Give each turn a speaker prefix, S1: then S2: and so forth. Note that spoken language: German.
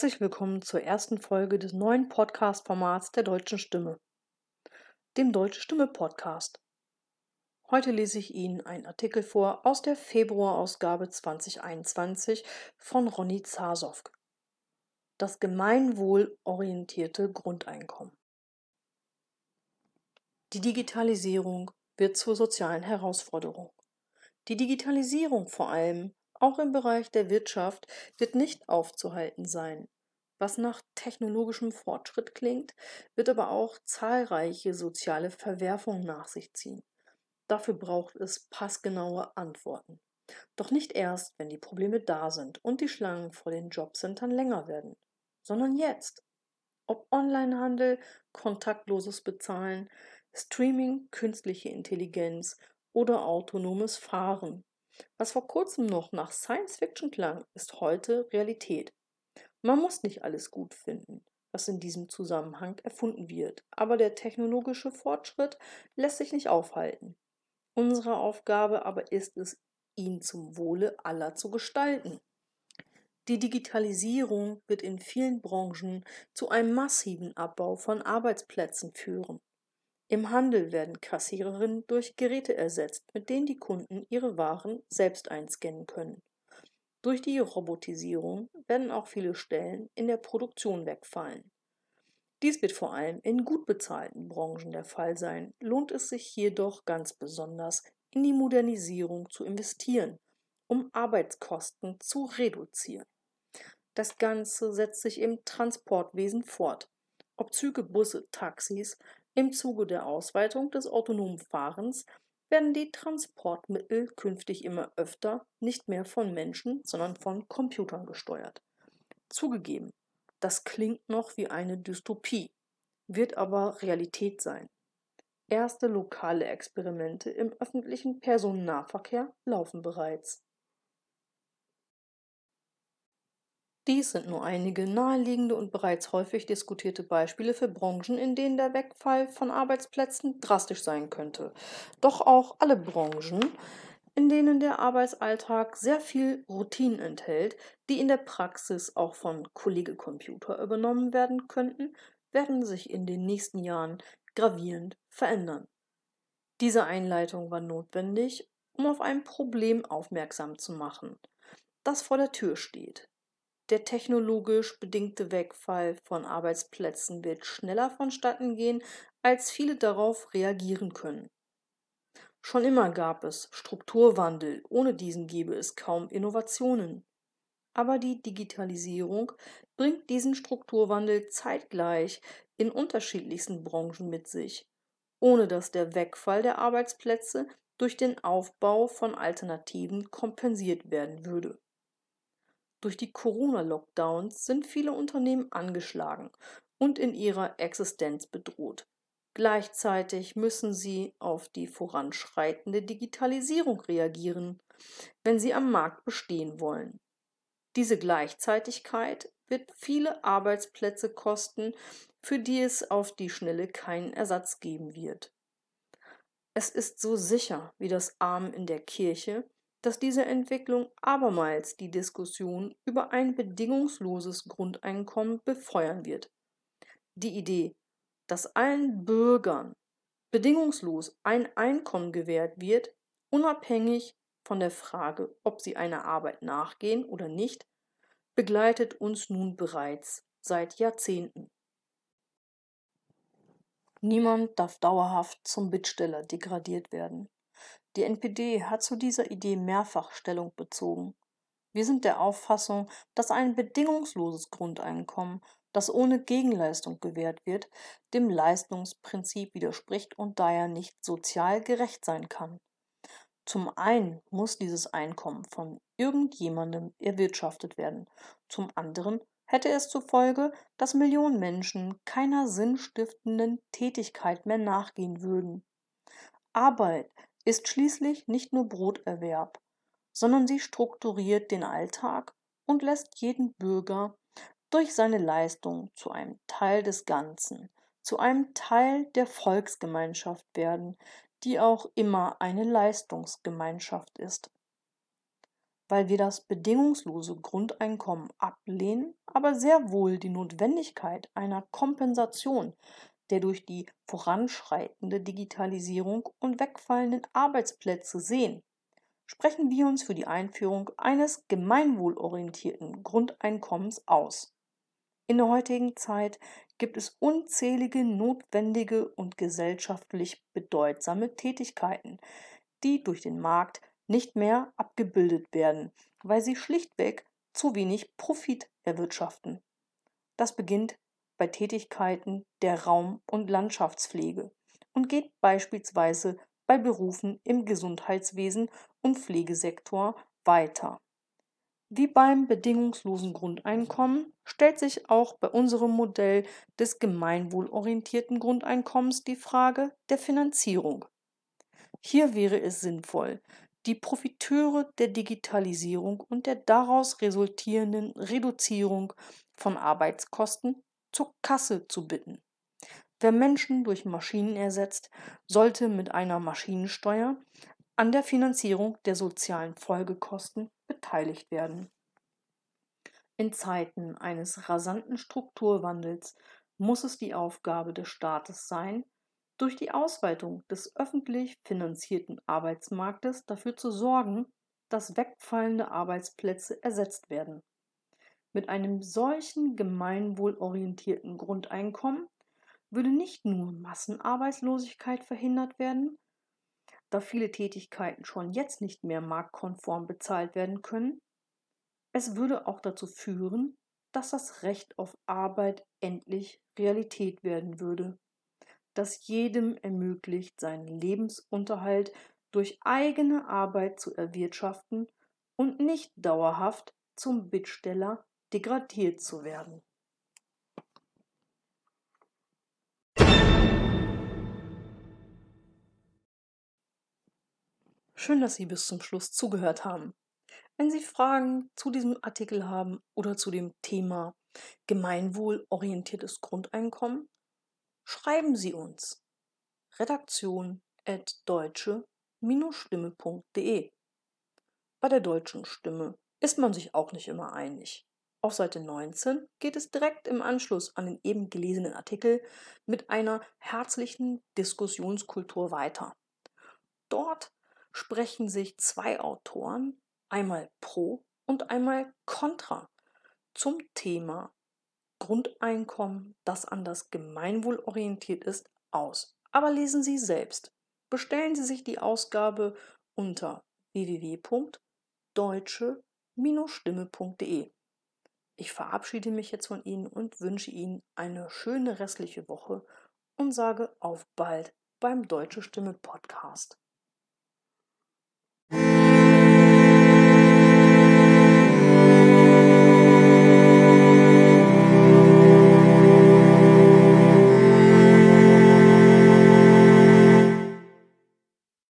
S1: Herzlich willkommen zur ersten Folge des neuen Podcast-Formats der Deutschen Stimme, dem Deutsche Stimme Podcast. Heute lese ich Ihnen einen Artikel vor aus der Februarausgabe 2021 von Ronny Zasowk. Das gemeinwohlorientierte Grundeinkommen. Die Digitalisierung wird zur sozialen Herausforderung. Die Digitalisierung vor allem auch im Bereich der Wirtschaft wird nicht aufzuhalten sein. Was nach technologischem Fortschritt klingt, wird aber auch zahlreiche soziale Verwerfungen nach sich ziehen. Dafür braucht es passgenaue Antworten. Doch nicht erst, wenn die Probleme da sind und die Schlangen vor den Jobcentern länger werden, sondern jetzt. Ob Onlinehandel, kontaktloses Bezahlen, Streaming, künstliche Intelligenz oder autonomes Fahren. Was vor kurzem noch nach Science Fiction klang, ist heute Realität. Man muss nicht alles gut finden, was in diesem Zusammenhang erfunden wird, aber der technologische Fortschritt lässt sich nicht aufhalten. Unsere Aufgabe aber ist es, ihn zum Wohle aller zu gestalten. Die Digitalisierung wird in vielen Branchen zu einem massiven Abbau von Arbeitsplätzen führen. Im Handel werden Kassiererinnen durch Geräte ersetzt, mit denen die Kunden ihre Waren selbst einscannen können. Durch die Robotisierung werden auch viele Stellen in der Produktion wegfallen. Dies wird vor allem in gut bezahlten Branchen der Fall sein, lohnt es sich jedoch ganz besonders, in die Modernisierung zu investieren, um Arbeitskosten zu reduzieren. Das Ganze setzt sich im Transportwesen fort. Ob Züge, Busse, Taxis, im Zuge der Ausweitung des autonomen Fahrens werden die Transportmittel künftig immer öfter nicht mehr von Menschen, sondern von Computern gesteuert. Zugegeben, das klingt noch wie eine Dystopie, wird aber Realität sein. Erste lokale Experimente im öffentlichen Personennahverkehr laufen bereits. Dies sind nur einige naheliegende und bereits häufig diskutierte Beispiele für Branchen, in denen der Wegfall von Arbeitsplätzen drastisch sein könnte. Doch auch alle Branchen, in denen der Arbeitsalltag sehr viel Routinen enthält, die in der Praxis auch von Kollegecomputer übernommen werden könnten, werden sich in den nächsten Jahren gravierend verändern. Diese Einleitung war notwendig, um auf ein Problem aufmerksam zu machen, das vor der Tür steht. Der technologisch bedingte Wegfall von Arbeitsplätzen wird schneller vonstatten gehen, als viele darauf reagieren können. Schon immer gab es Strukturwandel, ohne diesen gäbe es kaum Innovationen. Aber die Digitalisierung bringt diesen Strukturwandel zeitgleich in unterschiedlichsten Branchen mit sich, ohne dass der Wegfall der Arbeitsplätze durch den Aufbau von Alternativen kompensiert werden würde. Durch die Corona-Lockdowns sind viele Unternehmen angeschlagen und in ihrer Existenz bedroht. Gleichzeitig müssen sie auf die voranschreitende Digitalisierung reagieren, wenn sie am Markt bestehen wollen. Diese Gleichzeitigkeit wird viele Arbeitsplätze kosten, für die es auf die Schnelle keinen Ersatz geben wird. Es ist so sicher wie das Arm in der Kirche, dass diese Entwicklung abermals die Diskussion über ein bedingungsloses Grundeinkommen befeuern wird. Die Idee, dass allen Bürgern bedingungslos ein Einkommen gewährt wird, unabhängig von der Frage, ob sie einer Arbeit nachgehen oder nicht, begleitet uns nun bereits seit Jahrzehnten. Niemand darf dauerhaft zum Bittsteller degradiert werden. Die NPD hat zu dieser Idee mehrfach Stellung bezogen. Wir sind der Auffassung, dass ein bedingungsloses Grundeinkommen, das ohne Gegenleistung gewährt wird, dem Leistungsprinzip widerspricht und daher nicht sozial gerecht sein kann. Zum einen muss dieses Einkommen von irgendjemandem erwirtschaftet werden, zum anderen hätte es zur Folge, dass Millionen Menschen keiner sinnstiftenden Tätigkeit mehr nachgehen würden. Arbeit ist schließlich nicht nur Broterwerb, sondern sie strukturiert den Alltag und lässt jeden Bürger durch seine Leistung zu einem Teil des Ganzen, zu einem Teil der Volksgemeinschaft werden, die auch immer eine Leistungsgemeinschaft ist. weil wir das bedingungslose Grundeinkommen ablehnen, aber sehr wohl die Notwendigkeit einer Kompensation der durch die voranschreitende Digitalisierung und wegfallenden Arbeitsplätze sehen, sprechen wir uns für die Einführung eines gemeinwohlorientierten Grundeinkommens aus. In der heutigen Zeit gibt es unzählige notwendige und gesellschaftlich bedeutsame Tätigkeiten, die durch den Markt nicht mehr abgebildet werden, weil sie schlichtweg zu wenig Profit erwirtschaften. Das beginnt bei Tätigkeiten der Raum- und Landschaftspflege und geht beispielsweise bei Berufen im Gesundheitswesen und Pflegesektor weiter. Wie beim bedingungslosen Grundeinkommen stellt sich auch bei unserem Modell des gemeinwohlorientierten Grundeinkommens die Frage der Finanzierung. Hier wäre es sinnvoll, die Profiteure der Digitalisierung und der daraus resultierenden Reduzierung von Arbeitskosten zur Kasse zu bitten. Wer Menschen durch Maschinen ersetzt, sollte mit einer Maschinensteuer an der Finanzierung der sozialen Folgekosten beteiligt werden. In Zeiten eines rasanten Strukturwandels muss es die Aufgabe des Staates sein, durch die Ausweitung des öffentlich finanzierten Arbeitsmarktes dafür zu sorgen, dass wegfallende Arbeitsplätze ersetzt werden. Mit einem solchen gemeinwohlorientierten Grundeinkommen würde nicht nur Massenarbeitslosigkeit verhindert werden, da viele Tätigkeiten schon jetzt nicht mehr marktkonform bezahlt werden können, es würde auch dazu führen, dass das Recht auf Arbeit endlich Realität werden würde, das jedem ermöglicht, seinen Lebensunterhalt durch eigene Arbeit zu erwirtschaften und nicht dauerhaft zum Bittsteller degradiert zu werden. Schön, dass Sie bis zum Schluss zugehört haben. Wenn Sie Fragen zu diesem Artikel haben oder zu dem Thema gemeinwohlorientiertes Grundeinkommen, schreiben Sie uns. Redaktion deutsche-stimme.de. Bei der deutschen Stimme ist man sich auch nicht immer einig. Auf Seite 19 geht es direkt im Anschluss an den eben gelesenen Artikel mit einer herzlichen Diskussionskultur weiter. Dort sprechen sich zwei Autoren, einmal pro und einmal contra, zum Thema Grundeinkommen, das an das Gemeinwohl orientiert ist, aus. Aber lesen Sie selbst. Bestellen Sie sich die Ausgabe unter www.deutsche-stimme.de. Ich verabschiede mich jetzt von Ihnen und wünsche Ihnen eine schöne restliche Woche und sage auf bald beim Deutsche Stimme Podcast.